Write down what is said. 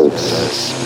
Altas.